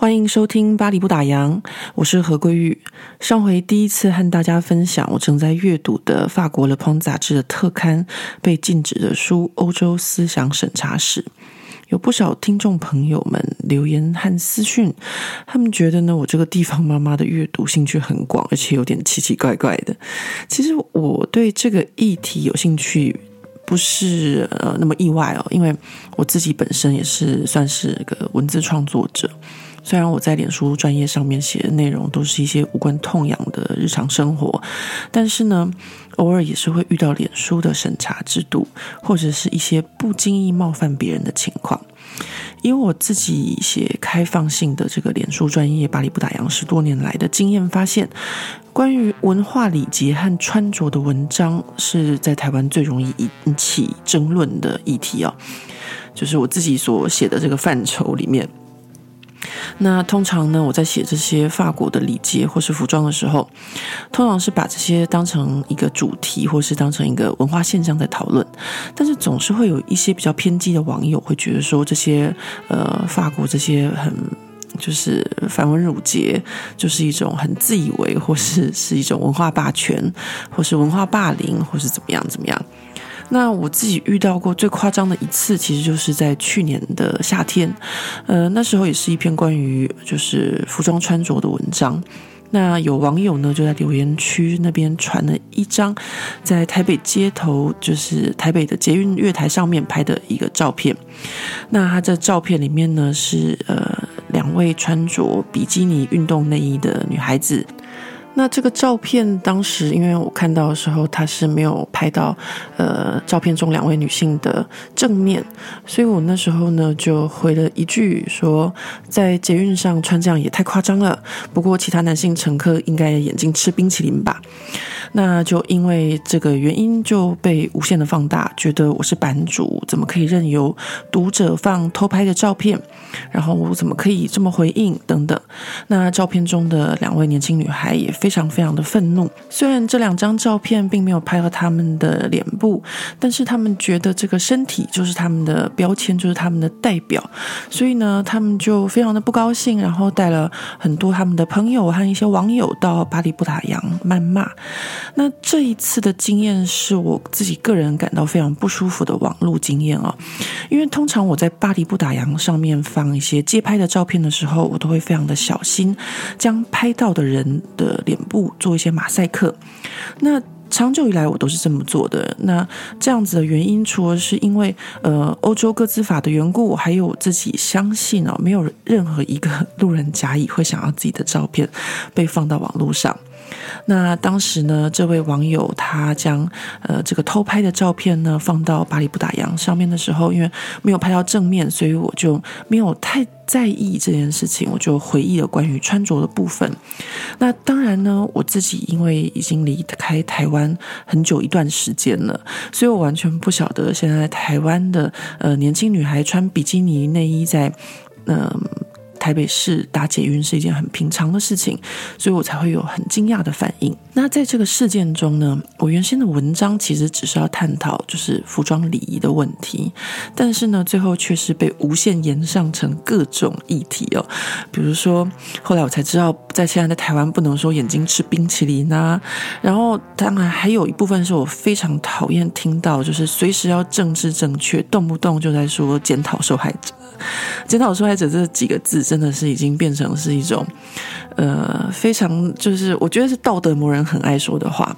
欢迎收听《巴黎不打烊》，我是何桂玉。上回第一次和大家分享我正在阅读的法国《Le Point》杂志的特刊被禁止的书《欧洲思想审查史》，有不少听众朋友们留言和私讯，他们觉得呢，我这个地方妈妈的阅读兴趣很广，而且有点奇奇怪怪的。其实我对这个议题有兴趣，不是呃那么意外哦，因为我自己本身也是算是个文字创作者。虽然我在脸书专业上面写的内容都是一些无关痛痒的日常生活，但是呢，偶尔也是会遇到脸书的审查制度，或者是一些不经意冒犯别人的情况。因为我自己写开放性的这个脸书专业，巴黎不打烊十多年来的经验发现，关于文化礼节和穿着的文章是在台湾最容易引起争论的议题哦，就是我自己所写的这个范畴里面。那通常呢，我在写这些法国的礼节或是服装的时候，通常是把这些当成一个主题，或是当成一个文化现象在讨论。但是总是会有一些比较偏激的网友会觉得说，这些呃法国这些很就是繁文缛节，就是一种很自以为，或是是一种文化霸权，或是文化霸凌，或是怎么样怎么样。那我自己遇到过最夸张的一次，其实就是在去年的夏天，呃，那时候也是一篇关于就是服装穿着的文章。那有网友呢就在留言区那边传了一张在台北街头，就是台北的捷运月台上面拍的一个照片。那他这照片里面呢是呃两位穿着比基尼运动内衣的女孩子。那这个照片当时，因为我看到的时候，他是没有拍到，呃，照片中两位女性的正面，所以我那时候呢就回了一句说，在捷运上穿这样也太夸张了。不过其他男性乘客应该眼睛吃冰淇淋吧？那就因为这个原因就被无限的放大，觉得我是版主，怎么可以任由读者放偷拍的照片？然后我怎么可以这么回应？等等。那照片中的两位年轻女孩也非常非常的愤怒。虽然这两张照片并没有拍到他们的脸部，但是他们觉得这个身体就是他们的标签，就是他们的代表。所以呢，他们就非常的不高兴，然后带了很多他们的朋友和一些网友到巴黎不打烊谩骂。那这一次的经验是我自己个人感到非常不舒服的网络经验啊，因为通常我在巴黎不打烊上面放一些街拍的照片的时候，我都会非常的小心，将拍到的人的脸部做一些马赛克。那长久以来我都是这么做的。那这样子的原因，除了是因为呃欧洲各自法的缘故，还有我自己相信哦，没有任何一个路人甲乙会想要自己的照片被放到网络上。那当时呢，这位网友他将呃这个偷拍的照片呢放到巴黎不打烊上面的时候，因为没有拍到正面，所以我就没有太在意这件事情，我就回忆了关于穿着的部分。那当然呢，我自己因为已经离开台湾很久一段时间了，所以我完全不晓得现在台湾的呃年轻女孩穿比基尼内衣在嗯。台北市打捷运是一件很平常的事情，所以我才会有很惊讶的反应。那在这个事件中呢，我原先的文章其实只是要探讨就是服装礼仪的问题，但是呢，最后却是被无限延上成各种议题哦。比如说，后来我才知道，在现在的台湾不能说眼睛吃冰淇淋啊。然后，当然还有一部分是我非常讨厌听到，就是随时要政治正确，动不动就在说检讨受害者。检讨受害者这几个字真的是已经变成是一种，呃，非常就是我觉得是道德魔人很爱说的话。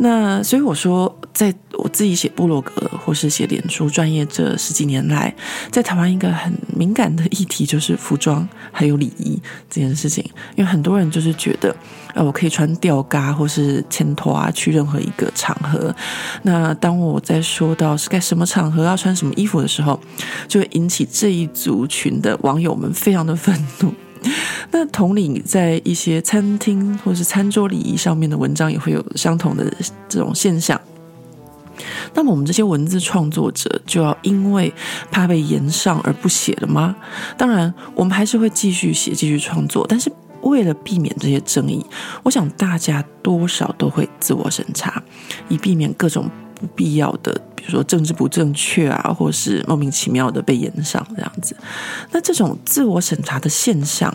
那所以我说，在我自己写部落格或是写脸书专业这十几年来，在台湾一个很敏感的议题就是服装还有礼仪这件事情，因为很多人就是觉得，呃，我可以穿吊嘎或是前拖啊去任何一个场合。那当我在说到是该什么场合要穿什么衣服的时候，就会引起这一族群的网友们非常的愤怒。那同理，在一些餐厅或是餐桌礼仪上面的文章，也会有相同的这种现象。那么我们这些文字创作者就要因为怕被炎上而不写了吗？当然，我们还是会继续写、继续创作，但是为了避免这些争议，我想大家多少都会自我审查，以避免各种不必要的，比如说政治不正确啊，或是莫名其妙的被延上这样子。那这种自我审查的现象，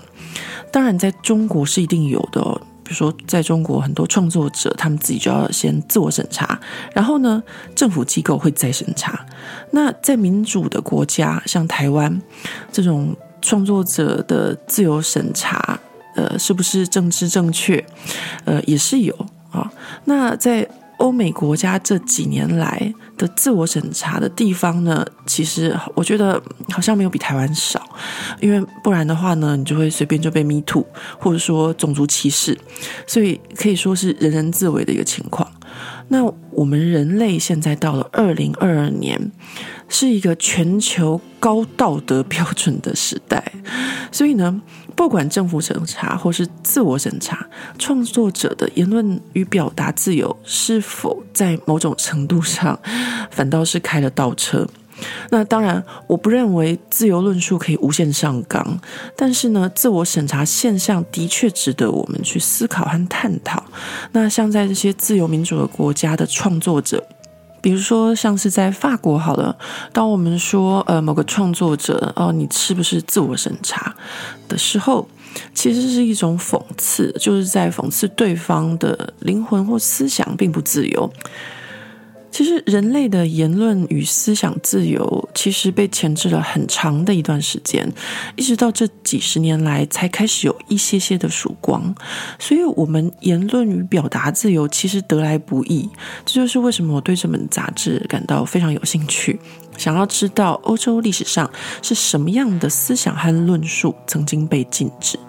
当然在中国是一定有的哦。比如说，在中国很多创作者，他们自己就要先自我审查，然后呢，政府机构会再审查。那在民主的国家，像台湾这种创作者的自由审查，呃，是不是政治正确？呃，也是有啊。那在欧美国家这几年来的自我审查的地方呢，其实我觉得好像没有比台湾少，因为不然的话呢，你就会随便就被 me too，或者说种族歧视，所以可以说是人人自危的一个情况。那我们人类现在到了二零二二年，是一个全球高道德标准的时代，所以呢，不管政府审查或是自我审查，创作者的言论与表达自由是否在某种程度上反倒是开了倒车？那当然，我不认为自由论述可以无限上纲，但是呢，自我审查现象的确值得我们去思考和探讨。那像在这些自由民主的国家的创作者，比如说像是在法国好了，当我们说呃某个创作者哦，你是不是自我审查的时候，其实是一种讽刺，就是在讽刺对方的灵魂或思想并不自由。其实，人类的言论与思想自由其实被钳制了很长的一段时间，一直到这几十年来才开始有一些些的曙光。所以，我们言论与表达自由其实得来不易。这就是为什么我对这本杂志感到非常有兴趣，想要知道欧洲历史上是什么样的思想和论述曾经被禁止。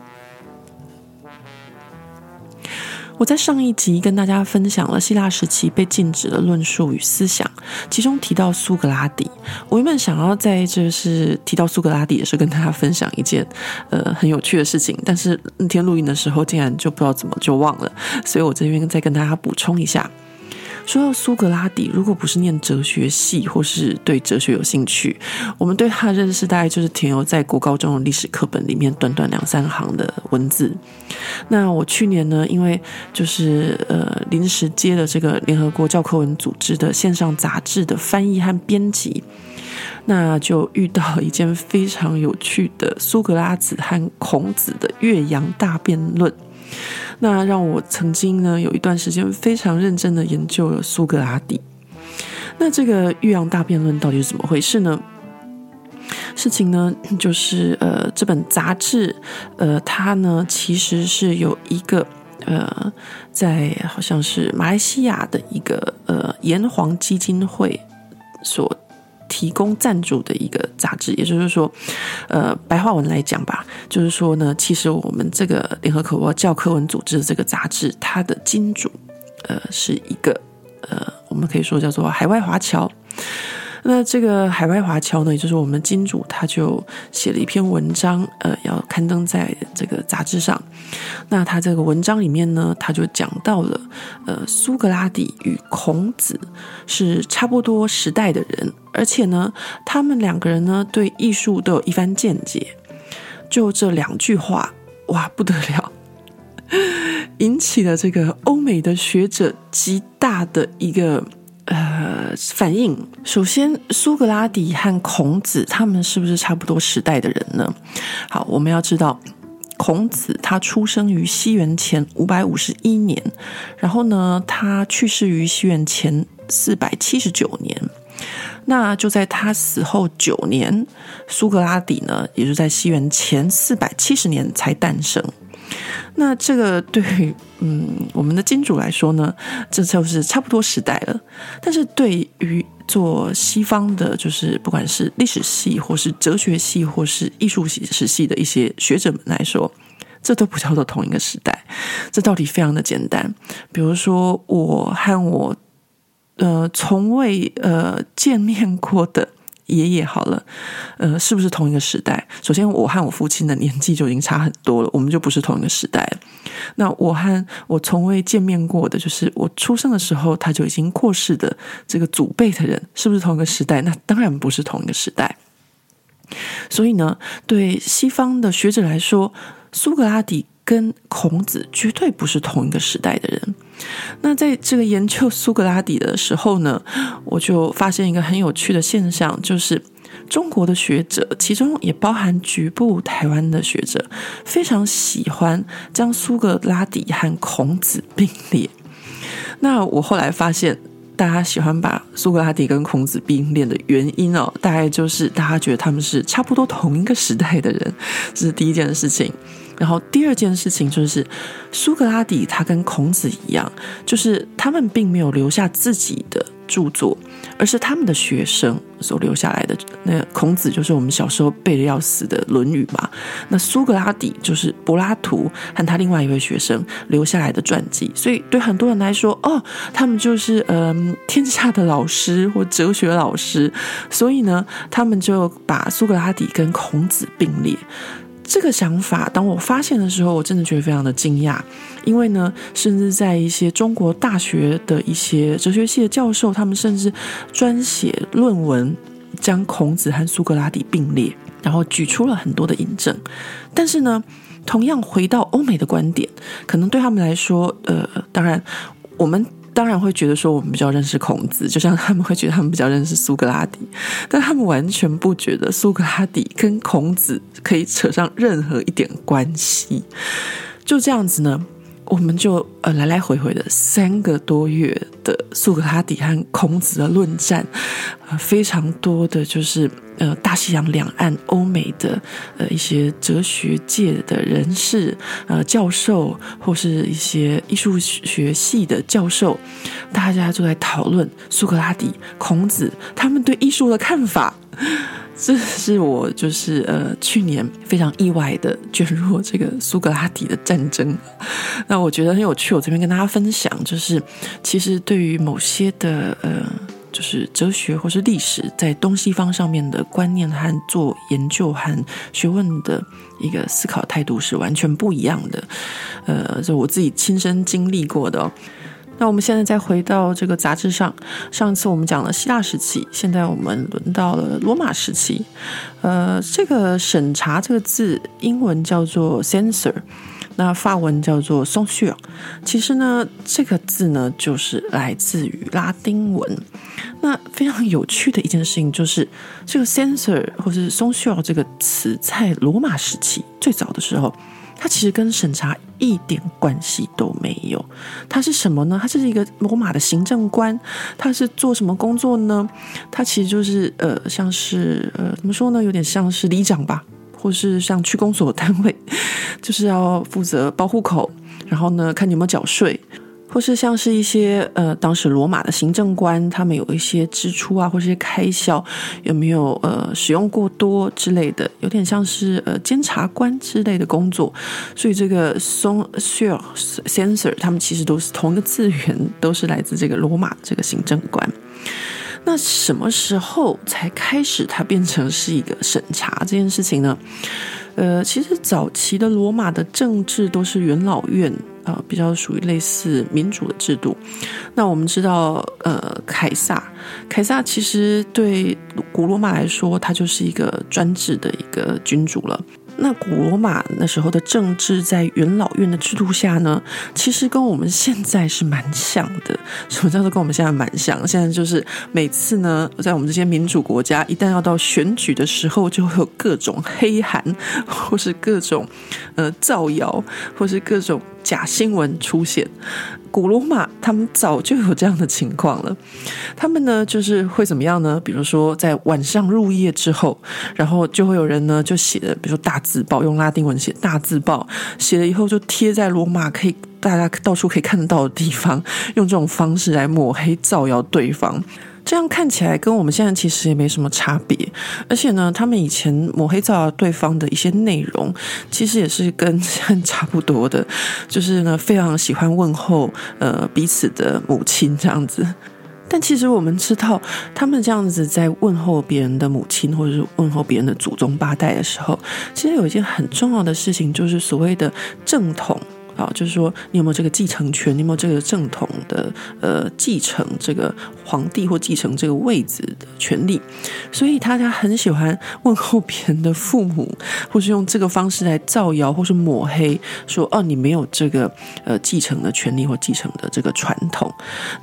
我在上一集跟大家分享了希腊时期被禁止的论述与思想，其中提到苏格拉底。我原本想要在就是提到苏格拉底的时候跟大家分享一件呃很有趣的事情，但是那天录音的时候竟然就不知道怎么就忘了，所以我这边再跟大家补充一下。说到苏格拉底，如果不是念哲学系或是对哲学有兴趣，我们对他的认识大概就是停留在国高中的历史课本里面短短两三行的文字。那我去年呢，因为就是呃临时接了这个联合国教科文组织的线上杂志的翻译和编辑，那就遇到一件非常有趣的苏格拉子和孔子的岳阳大辩论。那让我曾经呢有一段时间非常认真的研究了苏格拉底。那这个岳阳大辩论到底是怎么回事呢？事情呢 就是呃这本杂志呃它呢其实是有一个呃在好像是马来西亚的一个呃炎黄基金会所。提供赞助的一个杂志，也就是说，呃，白话文来讲吧，就是说呢，其实我们这个联合国教科文组织的这个杂志，它的金主，呃，是一个，呃，我们可以说叫做海外华侨。那这个海外华侨呢，也就是我们金主，他就写了一篇文章，呃，要刊登在这个杂志上。那他这个文章里面呢，他就讲到了，呃，苏格拉底与孔子是差不多时代的人，而且呢，他们两个人呢，对艺术都有一番见解。就这两句话，哇，不得了，引起了这个欧美的学者极大的一个。呃，反应首先，苏格拉底和孔子他们是不是差不多时代的人呢？好，我们要知道，孔子他出生于西元前五百五十一年，然后呢，他去世于西元前四百七十九年。那就在他死后九年，苏格拉底呢，也就在西元前四百七十年才诞生。那这个对于嗯我们的金主来说呢，这就是差不多时代了。但是对于做西方的，就是不管是历史系或是哲学系或是艺术史系的一些学者们来说，这都不叫做同一个时代。这道理非常的简单。比如说，我和我呃从未呃见面过的爷爷好了，呃，是不是同一个时代？首先，我和我父亲的年纪就已经差很多了，我们就不是同一个时代。那我和我从未见面过的，就是我出生的时候他就已经过世的这个祖辈的人，是不是同一个时代？那当然不是同一个时代。所以呢，对西方的学者来说，苏格拉底跟孔子绝对不是同一个时代的人。那在这个研究苏格拉底的时候呢，我就发现一个很有趣的现象，就是中国的学者，其中也包含局部台湾的学者，非常喜欢将苏格拉底和孔子并列。那我后来发现，大家喜欢把苏格拉底跟孔子并列的原因哦，大概就是大家觉得他们是差不多同一个时代的人，这是第一件事情。然后第二件事情就是，苏格拉底他跟孔子一样，就是他们并没有留下自己的著作，而是他们的学生所留下来的。那孔子就是我们小时候背的要死的《论语》嘛，那苏格拉底就是柏拉图和他另外一位学生留下来的传记。所以对很多人来说，哦，他们就是嗯、呃、天下的老师或哲学老师，所以呢，他们就把苏格拉底跟孔子并列。这个想法，当我发现的时候，我真的觉得非常的惊讶，因为呢，甚至在一些中国大学的一些哲学系的教授，他们甚至专写论文，将孔子和苏格拉底并列，然后举出了很多的引证。但是呢，同样回到欧美的观点，可能对他们来说，呃，当然我们。当然会觉得说我们比较认识孔子，就像他们会觉得他们比较认识苏格拉底，但他们完全不觉得苏格拉底跟孔子可以扯上任何一点关系。就这样子呢，我们就呃来来回回的三个多月的苏格拉底和孔子的论战，呃，非常多的就是。呃，大西洋两岸、欧美的呃一些哲学界的人士、呃教授，或是一些艺术学系的教授，大家都在讨论苏格拉底、孔子他们对艺术的看法。这是我就是呃去年非常意外的卷入这个苏格拉底的战争。那我觉得很有趣，我这边跟大家分享，就是其实对于某些的呃。就是哲学或是历史在东西方上面的观念和做研究和学问的一个思考态度是完全不一样的，呃，就我自己亲身经历过的哦。那我们现在再回到这个杂志上，上次我们讲了希腊时期，现在我们轮到了罗马时期。呃，这个审查这个字，英文叫做 censor。那法文叫做 censure，其实呢，这个字呢就是来自于拉丁文。那非常有趣的一件事情就是，这个 censor 或是 censure 这个词在罗马时期最早的时候，它其实跟审查一点关系都没有。它是什么呢？它是一个罗马的行政官，他是做什么工作呢？他其实就是呃，像是呃，怎么说呢？有点像是里长吧。或是像区公所单位，就是要负责报户口，然后呢，看你有没有缴税，或是像是一些呃，当时罗马的行政官，他们有一些支出啊，或是开销有没有呃使用过多之类的，有点像是呃监察官之类的工作。所以这个 sonsure censor，他们其实都是同一个字源，都是来自这个罗马这个行政官。那什么时候才开始它变成是一个审查这件事情呢？呃，其实早期的罗马的政治都是元老院啊，呃，比较属于类似民主的制度。那我们知道，呃，凯撒，凯撒其实对古罗马来说，他就是一个专制的一个君主了。那古罗马那时候的政治在元老院的制度下呢，其实跟我们现在是蛮像的。什么叫做跟我们现在蛮像？现在就是每次呢，在我们这些民主国家，一旦要到选举的时候，就会有各种黑函，或是各种呃造谣，或是各种假新闻出现。古罗马他们早就有这样的情况了，他们呢就是会怎么样呢？比如说在晚上入夜之后，然后就会有人呢就写的，比如说大字报，用拉丁文写大字报，写了以后就贴在罗马可以大家到处可以看得到的地方，用这种方式来抹黑造谣对方。这样看起来跟我们现在其实也没什么差别，而且呢，他们以前抹黑造谣对方的一些内容，其实也是跟现在差不多的，就是呢非常喜欢问候呃彼此的母亲这样子。但其实我们知道，他们这样子在问候别人的母亲，或者是问候别人的祖宗八代的时候，其实有一件很重要的事情，就是所谓的正统。啊，就是说，你有没有这个继承权？你有没有这个正统的呃继承这个皇帝或继承这个位子的权利？所以他他很喜欢问候别人的父母，或是用这个方式来造谣，或是抹黑，说哦，你没有这个呃继承的权利或继承的这个传统。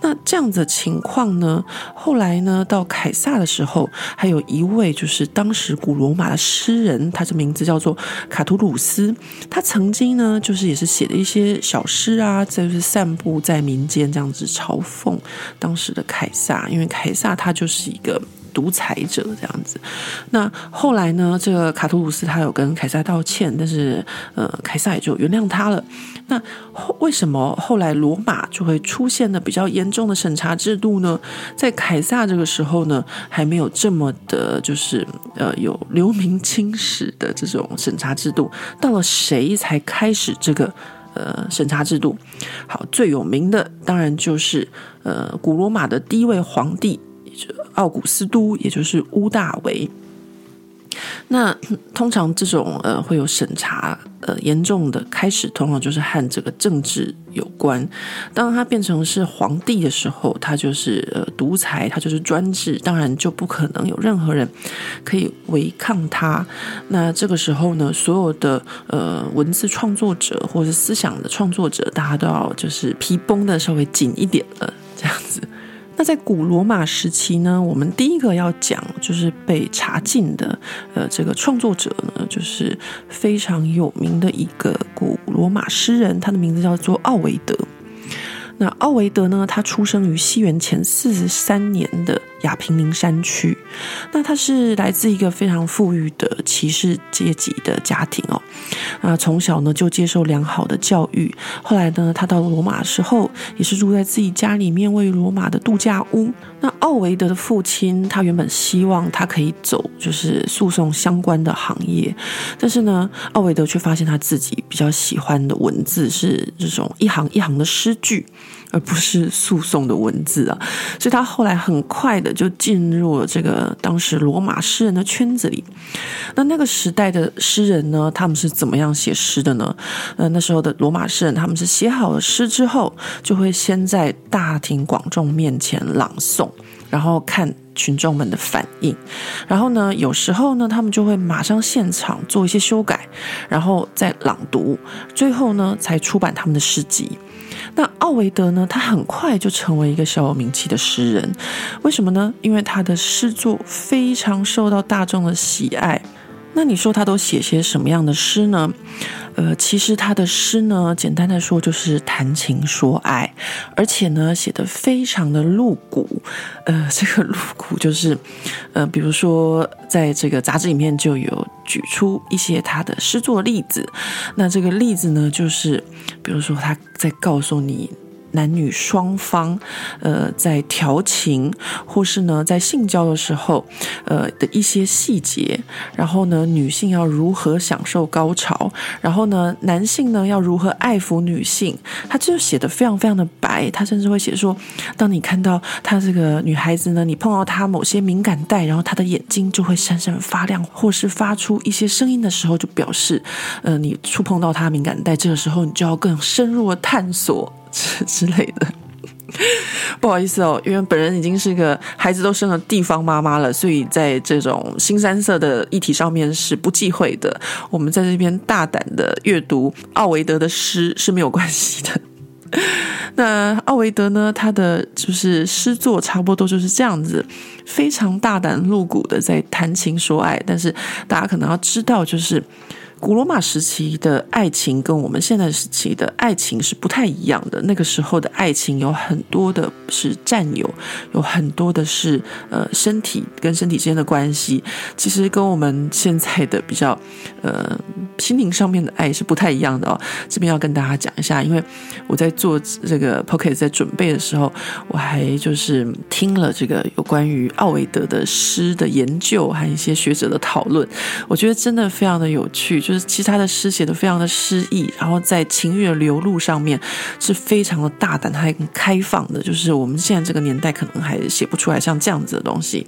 那这样的情况呢，后来呢，到凯撒的时候，还有一位就是当时古罗马的诗人，他的名字叫做卡图鲁斯，他曾经呢，就是也是写的。一些小诗啊，就是散布在民间，这样子嘲讽当时的凯撒，因为凯撒他就是一个独裁者这样子。那后来呢，这个卡图鲁斯他有跟凯撒道歉，但是呃，凯撒也就原谅他了。那后为什么后来罗马就会出现了比较严重的审查制度呢？在凯撒这个时候呢，还没有这么的，就是呃有留名青史的这种审查制度。到了谁才开始这个？呃，审查制度，好，最有名的当然就是呃，古罗马的第一位皇帝，奥古斯都，也就是屋大维。那通常这种呃会有审查呃严重的开始，通常就是和这个政治有关。当他变成是皇帝的时候，他就是呃独裁，他就是专制，当然就不可能有任何人可以违抗他。那这个时候呢，所有的呃文字创作者或者是思想的创作者，大家都要就是皮绷的稍微紧一点了，这样子。那在古罗马时期呢，我们第一个要讲就是被查禁的，呃，这个创作者呢，就是非常有名的一个古罗马诗人，他的名字叫做奥维德。那奥维德呢，他出生于西元前四十三年的亚平宁山区。那他是来自一个非常富裕的骑士阶级的家庭哦。那从小呢就接受良好的教育。后来呢，他到罗马的时候，也是住在自己家里面位于罗马的度假屋。那奥维德的父亲，他原本希望他可以走就是诉讼相关的行业，但是呢，奥维德却发现他自己比较喜欢的文字是这种一行一行的诗句。而不是诉讼的文字啊，所以他后来很快的就进入了这个当时罗马诗人的圈子里。那那个时代的诗人呢，他们是怎么样写诗的呢？呃，那时候的罗马诗人，他们是写好了诗之后，就会先在大庭广众面前朗诵，然后看群众们的反应，然后呢，有时候呢，他们就会马上现场做一些修改，然后再朗读，最后呢，才出版他们的诗集。那奥维德呢，他很快就成为一个小有名气的诗人，为什么呢？因为他的诗作非常受到大众的喜爱。那你说他都写些什么样的诗呢？呃，其实他的诗呢，简单的说就是谈情说爱，而且呢，写得非常的露骨。呃，这个露骨就是，呃，比如说在这个杂志里面就有举出一些他的诗作例子。那这个例子呢，就是比如说他在告诉你。男女双方，呃，在调情或是呢，在性交的时候，呃的一些细节，然后呢，女性要如何享受高潮，然后呢，男性呢要如何爱抚女性，他就写得非常非常的白，他甚至会写说，当你看到他这个女孩子呢，你碰到她某些敏感带，然后她的眼睛就会闪闪发亮，或是发出一些声音的时候，就表示，呃，你触碰到她敏感带，这个时候你就要更深入的探索。之类的，不好意思哦，因为本人已经是一个孩子都生了地方妈妈了，所以在这种新三色的议题上面是不忌讳的。我们在这边大胆的阅读奥维德的诗是没有关系的。那奥维德呢，他的就是诗作差不多就是这样子，非常大胆露骨的在谈情说爱，但是大家可能要知道，就是。古罗马时期的爱情跟我们现在时期的爱情是不太一样的。那个时候的爱情有很多的是占有，有很多的是呃身体跟身体之间的关系。其实跟我们现在的比较呃心灵上面的爱是不太一样的哦。这边要跟大家讲一下，因为我在做这个 podcast 在准备的时候，我还就是听了这个有关于奥维德的诗的研究，还有一些学者的讨论。我觉得真的非常的有趣。就就是其实他的诗写的非常的诗意，然后在情欲的流露上面是非常的大胆，还很开放的，就是我们现在这个年代可能还写不出来像这样子的东西。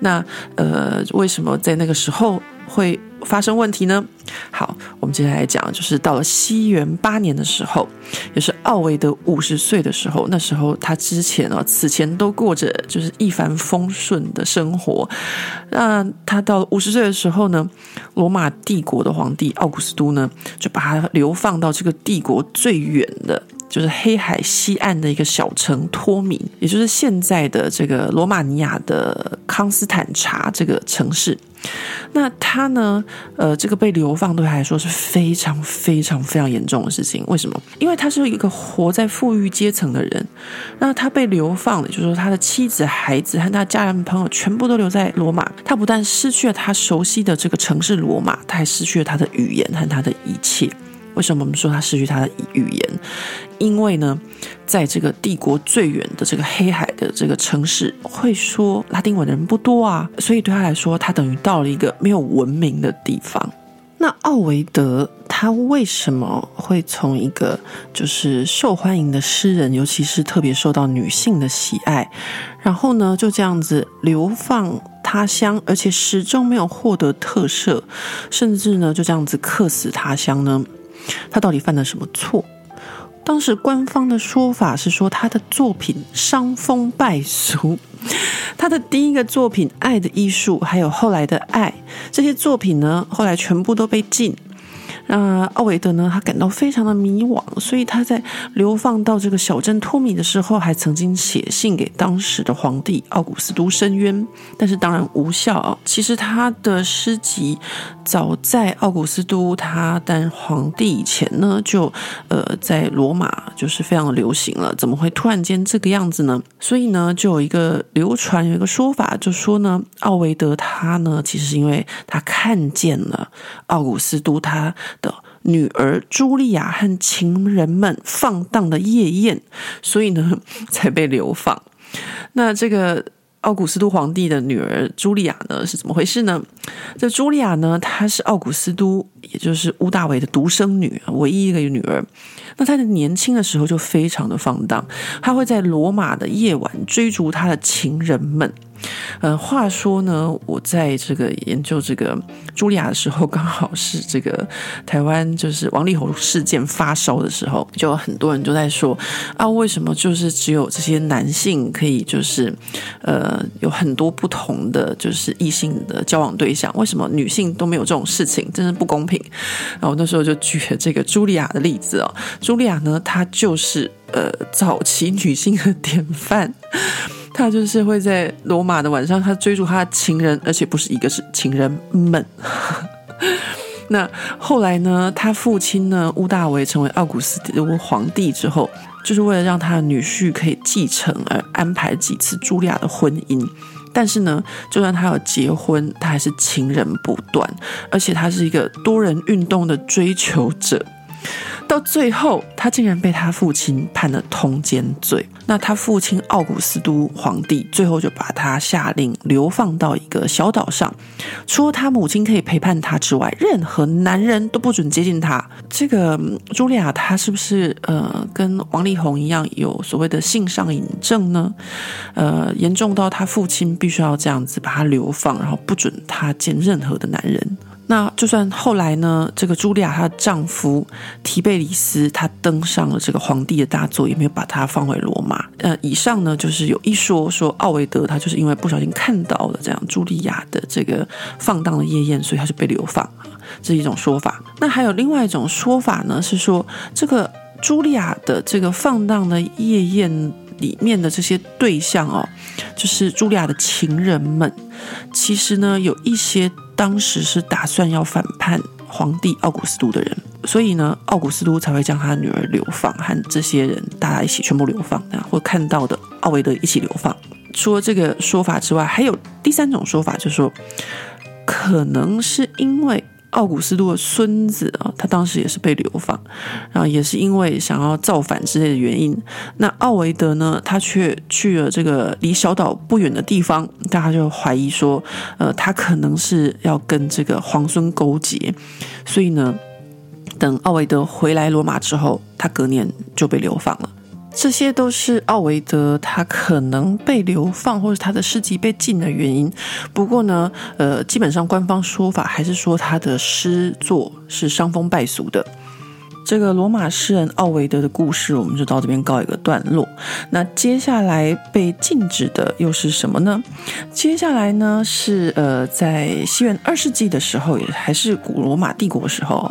那呃，为什么在那个时候会发生问题呢？好，我们接下来讲，就是到了西元八年的时候，也是奥维德五十岁的时候。那时候他之前啊，此前都过着就是一帆风顺的生活。那他到了五十岁的时候呢，罗马帝国的皇帝奥古斯都呢，就把他流放到这个帝国最远的，就是黑海西岸的一个小城托米，也就是现在的这个罗马尼亚的康斯坦察这个城市。那他呢？呃，这个被流放对他来说是非常非常非常严重的事情。为什么？因为他是一个活在富裕阶层的人。那他被流放的，就是说他的妻子、孩子和他家人朋友全部都留在罗马。他不但失去了他熟悉的这个城市罗马，他还失去了他的语言和他的一切。为什么我们说他失去他的语言？因为呢，在这个帝国最远的这个黑海的这个城市，会说拉丁文的人不多啊，所以对他来说，他等于到了一个没有文明的地方。那奥维德他为什么会从一个就是受欢迎的诗人，尤其是特别受到女性的喜爱，然后呢就这样子流放他乡，而且始终没有获得特赦，甚至呢就这样子客死他乡呢？他到底犯了什么错？当时官方的说法是说他的作品伤风败俗，他的第一个作品《爱的艺术》，还有后来的《爱》这些作品呢，后来全部都被禁。那奥维德呢？他感到非常的迷惘，所以他在流放到这个小镇托米的时候，还曾经写信给当时的皇帝奥古斯都申冤，但是当然无效啊。其实他的诗集早在奥古斯都他当皇帝以前呢，就呃在罗马就是非常流行了。怎么会突然间这个样子呢？所以呢，就有一个流传，有一个说法，就说呢，奥维德他呢，其实是因为他看见了奥古斯都他。的女儿茱莉亚和情人们放荡的夜宴，所以呢才被流放。那这个奥古斯都皇帝的女儿茱莉亚呢是怎么回事呢？这茱莉亚呢，她是奥古斯都，也就是屋大维的独生女，唯一一个女儿。那她的年轻的时候就非常的放荡，她会在罗马的夜晚追逐她的情人们。呃，话说呢，我在这个研究这个茱莉亚的时候，刚好是这个台湾就是王力宏事件发烧的时候，就很多人都在说啊，为什么就是只有这些男性可以就是呃有很多不同的就是异性的交往对象，为什么女性都没有这种事情，真是不公平。然后那时候就举这个茱莉亚的例子哦，茱莉亚呢，她就是呃早期女性的典范。他就是会在罗马的晚上，他追逐他的情人，而且不是一个，是情人们。那后来呢，他父亲呢，屋大维成为奥古斯都皇帝之后，就是为了让他的女婿可以继承而安排几次茱莉亚的婚姻。但是呢，就算他有结婚，他还是情人不断，而且他是一个多人运动的追求者。到最后，他竟然被他父亲判了通奸罪。那他父亲奥古斯都皇帝最后就把他下令流放到一个小岛上，除了他母亲可以陪伴他之外，任何男人都不准接近他。这个茱莉亚，她是不是呃跟王力宏一样有所谓的性上瘾症呢？呃，严重到他父亲必须要这样子把他流放，然后不准他见任何的男人。那就算后来呢，这个茱莉亚她的丈夫提贝里斯他登上了这个皇帝的大座，也没有把她放回罗马。呃，以上呢就是有一说说奥维德他就是因为不小心看到了这样茱莉亚的这个放荡的夜宴，所以他就被流放，这是一种说法。那还有另外一种说法呢，是说这个茱莉亚的这个放荡的夜宴里面的这些对象哦，就是茱莉亚的情人们，其实呢有一些。当时是打算要反叛皇帝奥古斯都的人，所以呢，奥古斯都才会将他女儿流放，和这些人大家一起全部流放，然后看到的奥维德一起流放。除了这个说法之外，还有第三种说法，就是说，可能是因为奥古斯都的孙子啊，他当时也是被流放，然后也是因为想要造反之类的原因。那奥维德呢，他却去了这个离小岛不远的地方，大家就怀疑说，呃，他可能是要跟这个皇孙勾结，所以呢，等奥维德回来罗马之后，他隔年就被流放了。这些都是奥维德他可能被流放或者他的诗集被禁的原因。不过呢，呃，基本上官方说法还是说他的诗作是伤风败俗的。这个罗马诗人奥维德的故事，我们就到这边告一个段落。那接下来被禁止的又是什么呢？接下来呢是呃，在西元二世纪的时候，也还是古罗马帝国的时候，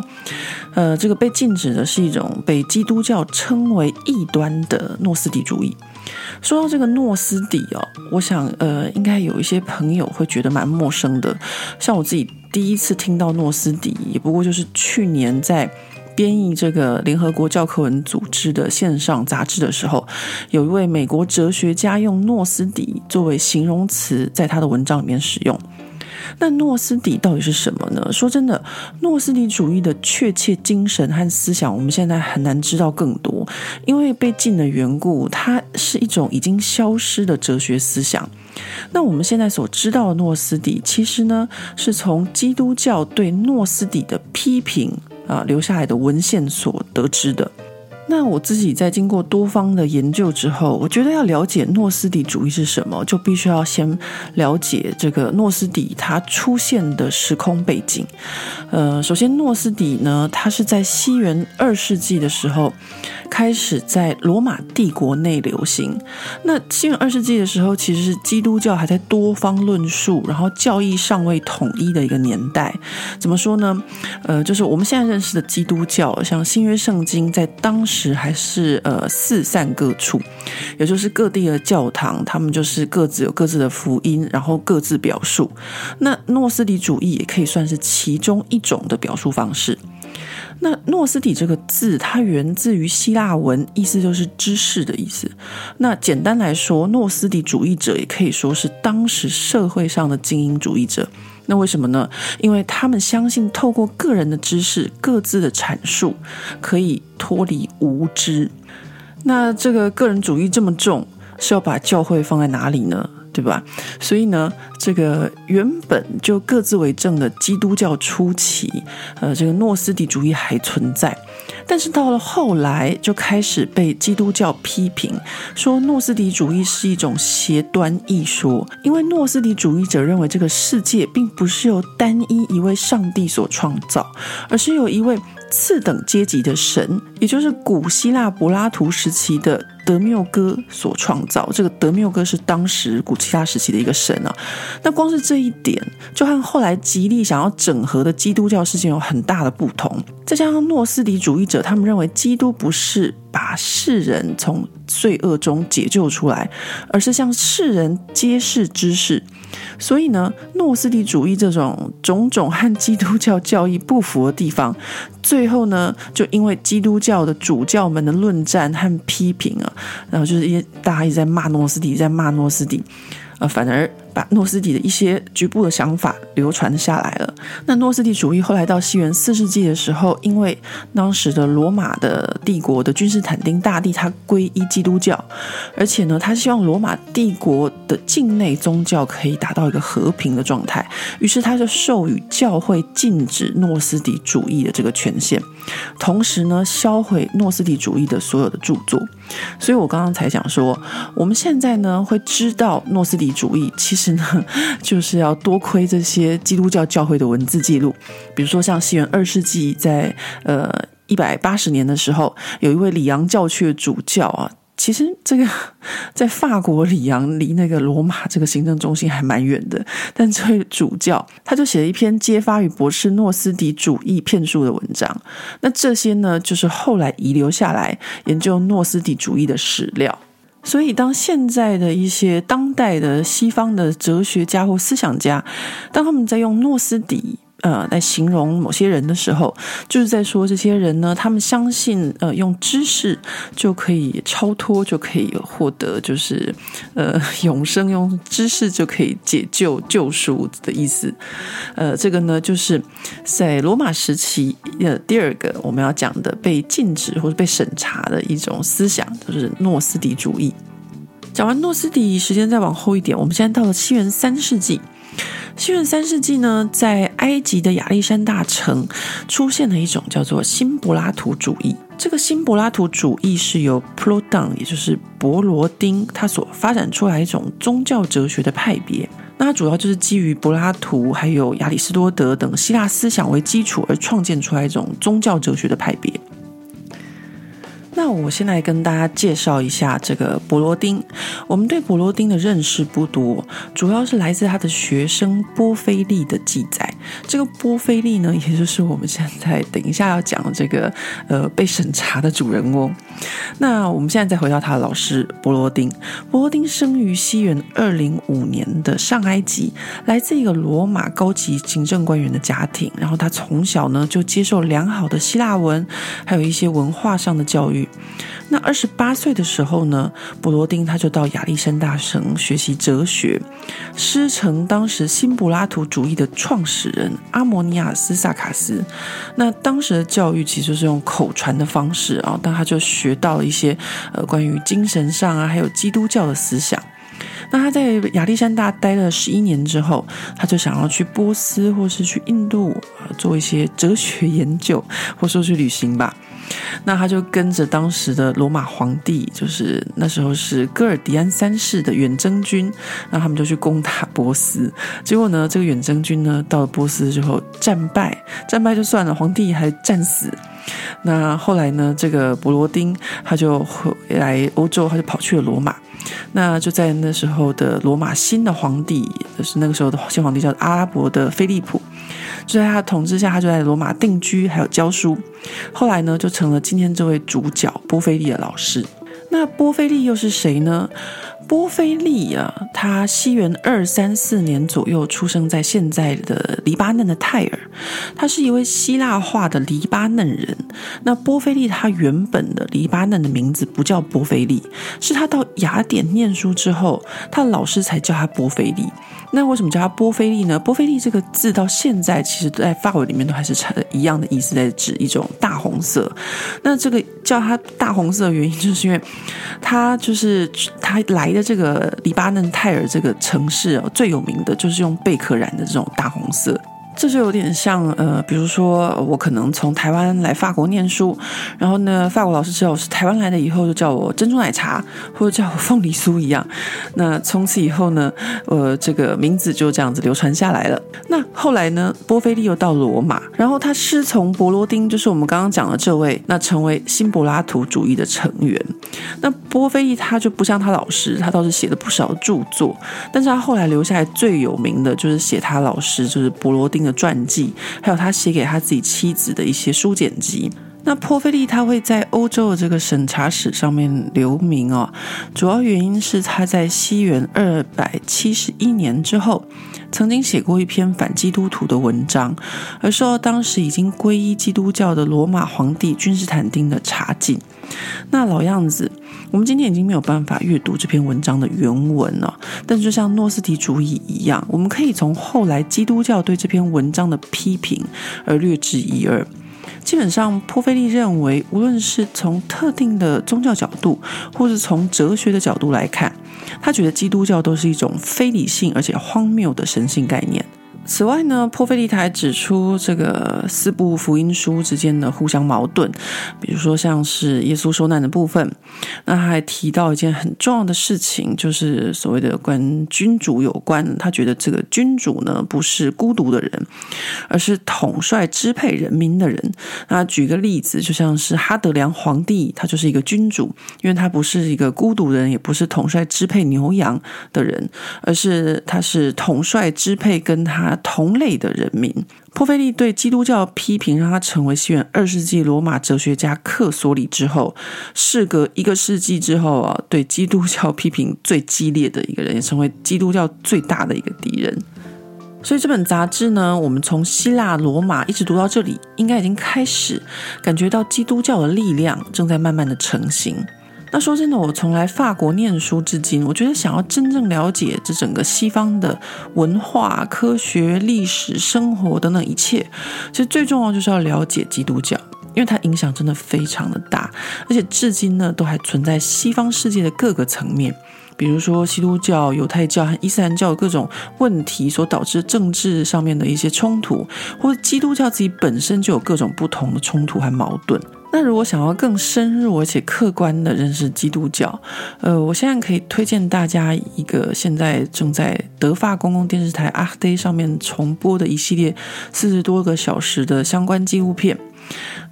呃，这个被禁止的是一种被基督教称为异端的诺斯底主义。说到这个诺斯底哦，我想呃，应该有一些朋友会觉得蛮陌生的。像我自己第一次听到诺斯底，也不过就是去年在。编译这个联合国教科文组织的线上杂志的时候，有一位美国哲学家用诺斯底作为形容词，在他的文章里面使用。那诺斯底到底是什么呢？说真的，诺斯底主义的确切精神和思想，我们现在很难知道更多，因为被禁的缘故，它是一种已经消失的哲学思想。那我们现在所知道的诺斯底，其实呢，是从基督教对诺斯底的批评。啊，留下来的文献所得知的。那我自己在经过多方的研究之后，我觉得要了解诺斯底主义是什么，就必须要先了解这个诺斯底它出现的时空背景。呃，首先诺斯底呢，它是在西元二世纪的时候。开始在罗马帝国内流行。那西元二世纪的时候，其实是基督教还在多方论述，然后教义尚未统一的一个年代。怎么说呢？呃，就是我们现在认识的基督教，像新约圣经，在当时还是呃四散各处，也就是各地的教堂，他们就是各自有各自的福音，然后各自表述。那诺斯底主义也可以算是其中一种的表述方式。那诺斯底这个字，它源自于希腊文，意思就是知识的意思。那简单来说，诺斯底主义者也可以说是当时社会上的精英主义者。那为什么呢？因为他们相信透过个人的知识、各自的阐述，可以脱离无知。那这个个人主义这么重，是要把教会放在哪里呢？对吧？所以呢，这个原本就各自为政的基督教初期，呃，这个诺斯底主义还存在，但是到了后来就开始被基督教批评，说诺斯底主义是一种邪端异说，因为诺斯底主义者认为这个世界并不是由单一一位上帝所创造，而是有一位次等阶级的神，也就是古希腊柏拉图时期的德缪哥所创造。这个德缪哥是当时古希腊时期的一个神啊。那光是这一点，就和后来极力想要整合的基督教事件有很大的不同。再加上诺斯底主义者，他们认为基督不是把世人从罪恶中解救出来，而是向世人揭示知识。所以呢，诺斯底主义这种种种和基督教教义不符的地方，最后呢，就因为基督教的主教们的论战和批评啊，然后就是一大家一直在骂诺斯底，在骂诺斯底，呃，反而。把诺斯底的一些局部的想法流传下来了。那诺斯底主义后来到西元四世纪的时候，因为当时的罗马的帝国的君士坦丁大帝他皈依基督教，而且呢，他希望罗马帝国的境内宗教可以达到一个和平的状态，于是他就授予教会禁止诺斯底主义的这个权限，同时呢，销毁诺斯底主义的所有的著作。所以我刚刚才讲说，我们现在呢会知道诺斯底主义其实。呢，就是要多亏这些基督教教会的文字记录，比如说像西元二世纪在呃一百八十年的时候，有一位里昂教区的主教啊，其实这个在法国里昂离那个罗马这个行政中心还蛮远的，但这位主教他就写了一篇揭发与博士诺斯底主义骗术的文章，那这些呢，就是后来遗留下来研究诺斯底主义的史料。所以，当现在的一些当代的西方的哲学家或思想家，当他们在用诺斯底呃在形容某些人的时候，就是在说这些人呢，他们相信呃用知识就可以超脱，就可以获得就是呃永生，用知识就可以解救救赎的意思。呃，这个呢就是在罗马时期呃第二个我们要讲的被禁止或者被审查的一种思想，就是诺斯底主义。讲完诺斯底，时间再往后一点，我们现在到了西元三世纪。西元三世纪呢，在埃及的亚历山大城出现了一种叫做新柏拉图主义。这个新柏拉图主义是由 Platon，也就是柏罗丁，他所发展出来一种宗教哲学的派别。那它主要就是基于柏拉图还有亚里士多德等希腊思想为基础而创建出来一种宗教哲学的派别。那我先来跟大家介绍一下这个博罗丁。我们对博罗丁的认识不多，主要是来自他的学生波菲利的记载。这个波菲利呢，也就是我们现在等一下要讲的这个呃被审查的主人翁。那我们现在再回到他的老师波罗丁。波罗丁生于西元二零五年的上埃及，来自一个罗马高级行政官员的家庭。然后他从小呢就接受良好的希腊文，还有一些文化上的教育。那二十八岁的时候呢，柏罗丁他就到亚历山大城学习哲学，师承当时新柏拉图主义的创始人阿摩尼亚斯·萨卡斯。那当时的教育其实是用口传的方式啊，但他就学到了一些呃关于精神上啊，还有基督教的思想。那他在亚历山大待了十一年之后，他就想要去波斯或是去印度呃做一些哲学研究，或说去旅行吧。那他就跟着当时的罗马皇帝，就是那时候是哥尔迪安三世的远征军，那他们就去攻打波斯。结果呢，这个远征军呢到了波斯之后战败，战败就算了，皇帝还战死。那后来呢，这个柏罗丁他就回来欧洲，他就跑去了罗马。那就在那时候的罗马新的皇帝，就是那个时候的新皇帝叫阿拉伯的菲利普。就在他的统治下，他就在罗马定居，还有教书。后来呢，就成了今天这位主角波菲利的老师。那波菲利又是谁呢？波菲利啊，他西元二三四年左右出生在现在的黎巴嫩的泰尔，他是一位希腊化的黎巴嫩人。那波菲利他原本的黎巴嫩的名字不叫波菲利，是他到雅典念书之后，他老师才叫他波菲利。那为什么叫他波菲利呢？波菲利这个字到现在其实在法文里面都还是一样的意思，在指一种大红色。那这个叫他大红色的原因，就是因为他就是他来的这个黎巴嫩泰尔这个城市哦，最有名的就是用贝壳染的这种大红色。这就有点像呃，比如说我可能从台湾来法国念书，然后呢，法国老师知道我是台湾来的以后，就叫我珍珠奶茶或者叫我凤梨酥一样。那从此以后呢，呃，这个名字就这样子流传下来了。那后来呢，波菲利又到罗马，然后他师从柏罗丁，就是我们刚刚讲的这位，那成为新柏拉图主义的成员。那波菲利他就不像他老师，他倒是写了不少著作，但是他后来留下来最有名的就是写他老师，就是柏罗丁的传记，还有他写给他自己妻子的一些书简集。那波菲利他会在欧洲的这个审查史上面留名哦，主要原因是他在西元二百七十一年之后，曾经写过一篇反基督徒的文章，而受到当时已经皈依基督教的罗马皇帝君士坦丁的查禁。那老样子，我们今天已经没有办法阅读这篇文章的原文了，但是就像诺斯底主义一样，我们可以从后来基督教对这篇文章的批评而略知一二。基本上，波菲利认为，无论是从特定的宗教角度，或是从哲学的角度来看，他觉得基督教都是一种非理性而且荒谬的神性概念。此外呢，破费利还指出这个四部福音书之间的互相矛盾，比如说像是耶稣受难的部分。那他还提到一件很重要的事情，就是所谓的跟君主有关。他觉得这个君主呢，不是孤独的人，而是统帅支配人民的人。那举个例子，就像是哈德良皇帝，他就是一个君主，因为他不是一个孤独的人，也不是统帅支配牛羊的人，而是他是统帅支配跟他。同类的人民，波菲利对基督教批评，让他成为西元二世纪罗马哲学家克索里之后，事隔一个世纪之后啊，对基督教批评最激烈的一个人，也成为基督教最大的一个敌人。所以这本杂志呢，我们从希腊罗马一直读到这里，应该已经开始感觉到基督教的力量正在慢慢的成型。那说真的，我从来法国念书至今，我觉得想要真正了解这整个西方的文化、科学、历史、生活等等一切，其实最重要就是要了解基督教，因为它影响真的非常的大，而且至今呢都还存在西方世界的各个层面，比如说基督教、犹太教和伊斯兰教各种问题所导致政治上面的一些冲突，或者基督教自己本身就有各种不同的冲突和矛盾。那如果想要更深入而且客观的认识基督教，呃，我现在可以推荐大家一个现在正在德法公共电视台阿德上面重播的一系列四十多个小时的相关纪录片。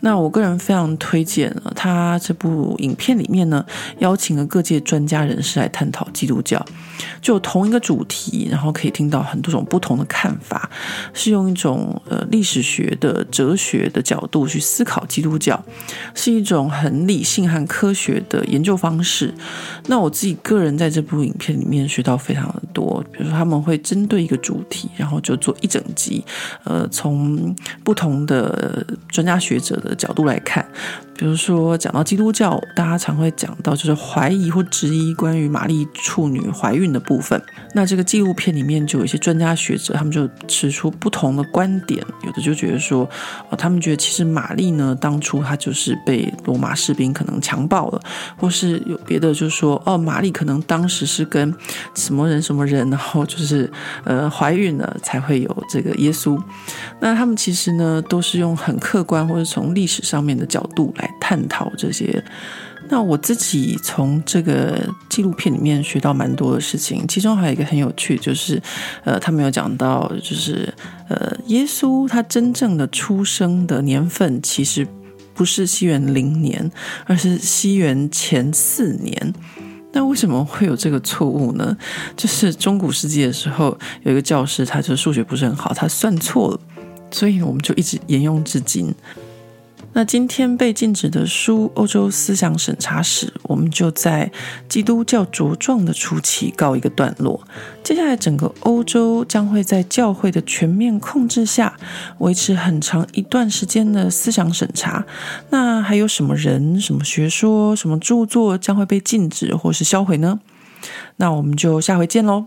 那我个人非常推荐他这部影片里面呢，邀请了各界专家人士来探讨基督教，就同一个主题，然后可以听到很多种不同的看法，是用一种呃历史学的哲学的角度去思考基督教，是一种很理性和科学的研究方式。那我自己个人在这部影片里面学到非常的多，比如说他们会针对一个主题，然后就做一整集，呃，从不同的专家学者的角度来看。比如说，讲到基督教，大家常会讲到就是怀疑或质疑关于玛丽处女怀孕的部分。那这个纪录片里面就有一些专家学者，他们就持出不同的观点。有的就觉得说，哦，他们觉得其实玛丽呢，当初她就是被罗马士兵可能强暴了，或是有别的，就是说，哦，玛丽可能当时是跟什么人什么人，然后就是呃怀孕了，才会有这个耶稣。那他们其实呢，都是用很客观或者从历史上面的角度来。探讨这些，那我自己从这个纪录片里面学到蛮多的事情，其中还有一个很有趣，就是呃，他们有讲到，就是呃，耶稣他真正的出生的年份其实不是西元零年，而是西元前四年。那为什么会有这个错误呢？就是中古世纪的时候，有一个教师，他就数学不是很好，他算错了，所以我们就一直沿用至今。那今天被禁止的书《欧洲思想审查史》，我们就在基督教茁壮的初期告一个段落。接下来，整个欧洲将会在教会的全面控制下，维持很长一段时间的思想审查。那还有什么人、什么学说、什么著作将会被禁止或是销毁呢？那我们就下回见喽。